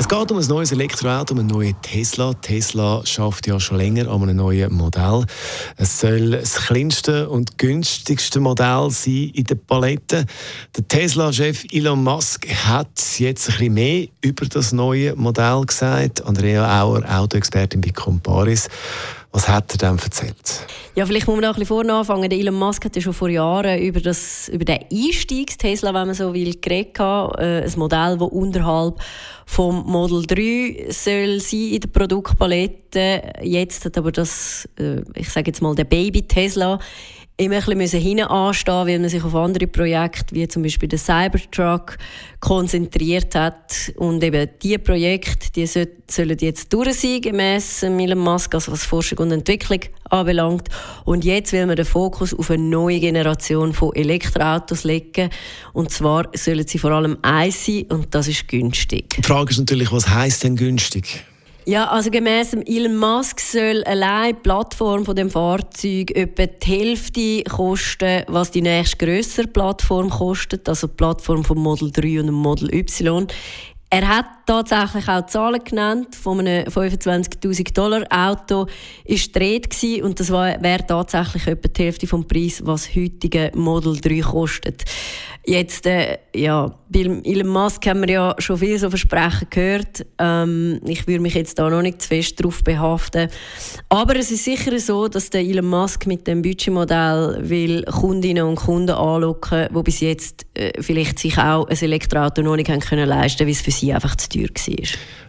Es geht um ein neues Elektroauto, um einen neuen Tesla. Tesla schafft ja schon länger an einem neuen Modell. Es soll das kleinste und günstigste Modell sein in der Palette. Der Tesla-Chef Elon Musk hat jetzt ein bisschen mehr über das neue Modell gesagt. Andrea Auer, Autoexpertin bei Comparis. Was hat er dann erzählt? Ja, vielleicht muss man noch ein bisschen vorne anfangen. Elon Musk hat ja schon vor Jahren über, das, über den Einstiegs-Tesla, wenn man so will, geredet. Äh, ein Modell, das unterhalb vom Model 3 soll sein in der Produktpalette. Jetzt hat aber das, äh, ich sage jetzt mal, der Baby-Tesla immer ein bisschen hinten anstehen weil man sich auf andere Projekte, wie zum Beispiel den Cybertruck, konzentriert hat. Und eben diese Projekte, die sollen jetzt durch sein, gemäss Elon Musk, also was Forschung und Entwicklung anbelangt. Und jetzt will man den Fokus auf eine neue Generation von Elektroautos legen. Und zwar sollen sie vor allem eins sein, und das ist günstig. Die Frage ist natürlich, was heisst denn günstig? Ja, also gemäss Elon Musk soll allein die Plattform von dem Fahrzeug etwa die Hälfte kosten, was die nächste größere Plattform kostet, also die Plattform vom Model 3 und Model Y. Er hat tatsächlich auch Zahlen genannt. Von einem 25.000 Dollar Auto ist dreht und das wäre tatsächlich etwa die Hälfte vom Preis, was heutige Model 3 kostet. Jetzt, äh, ja, bei Elon Musk haben wir ja schon viel so Versprechen gehört. Ähm, ich würde mich jetzt da noch nicht zu fest darauf behaften. Aber es ist sicher so, dass der Elon Musk mit dem Budgetmodell will Kundinnen und Kunden anlocken, die bis jetzt äh, vielleicht sich auch ein Elektroauto noch nicht haben können leisten, weil es für sie einfach zu teuer war.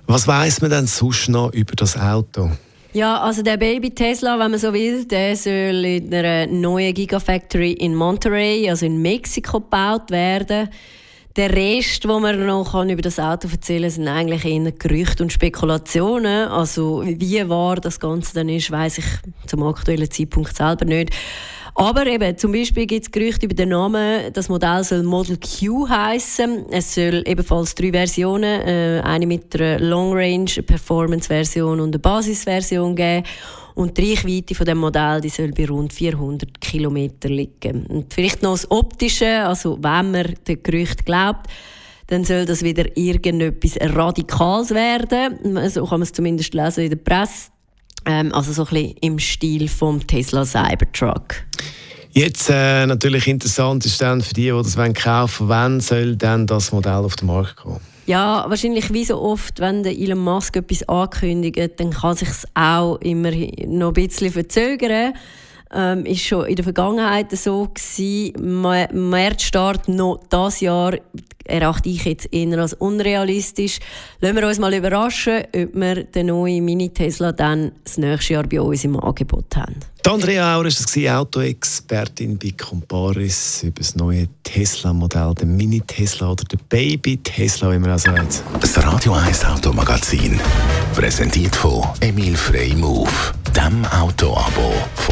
Was weiß man denn sonst noch über das Auto? Ja, also der Baby Tesla, wenn man so will, der soll in einer neuen Gigafactory in Monterey, also in Mexiko, gebaut werden. Der Rest, wo man noch über das Auto erzählen kann, sind eigentlich eher Gerüchte und Spekulationen. Also wie wahr das Ganze dann ist, weiß ich zum aktuellen Zeitpunkt selber nicht. Aber eben, zum Beispiel gibt es Gerüchte über den Namen. Das Modell soll Model Q heißen. Es soll ebenfalls drei Versionen, äh, eine mit einer Long Range Performance Version und eine Basisversion geben. Und die Reichweite von dem Modell die soll bei rund 400 km liegen. Und vielleicht noch das Optische, also wenn man den Gerücht glaubt, dann soll das wieder irgendetwas Radikales werden. So kann man es zumindest lesen in der Presse. Ähm, also so ein bisschen im Stil vom Tesla Cybertruck. Jetzt äh, natürlich interessant ist dann für die, die das kaufen wollen, wann soll dann das Modell auf den Markt kommen? Ja, wahrscheinlich wie so oft, wenn der Elon Musk etwas ankündigt, dann kann sich auch immer noch ein bisschen verzögern. Ähm, ist schon in der Vergangenheit so gewesen. Märzstart noch das Jahr erachte ich jetzt eher als unrealistisch. Lassen wir uns mal überraschen, ob wir den neuen Mini-Tesla dann das nächste Jahr bei uns im Angebot haben. Die Andrea Auer war Autoexpertin bei Comparis über das neue Tesla-Modell, den Mini-Tesla oder den Baby-Tesla, wie man auch sagt. Das Radio 1 Automagazin, präsentiert von Emil Frey Move, dem Autoabo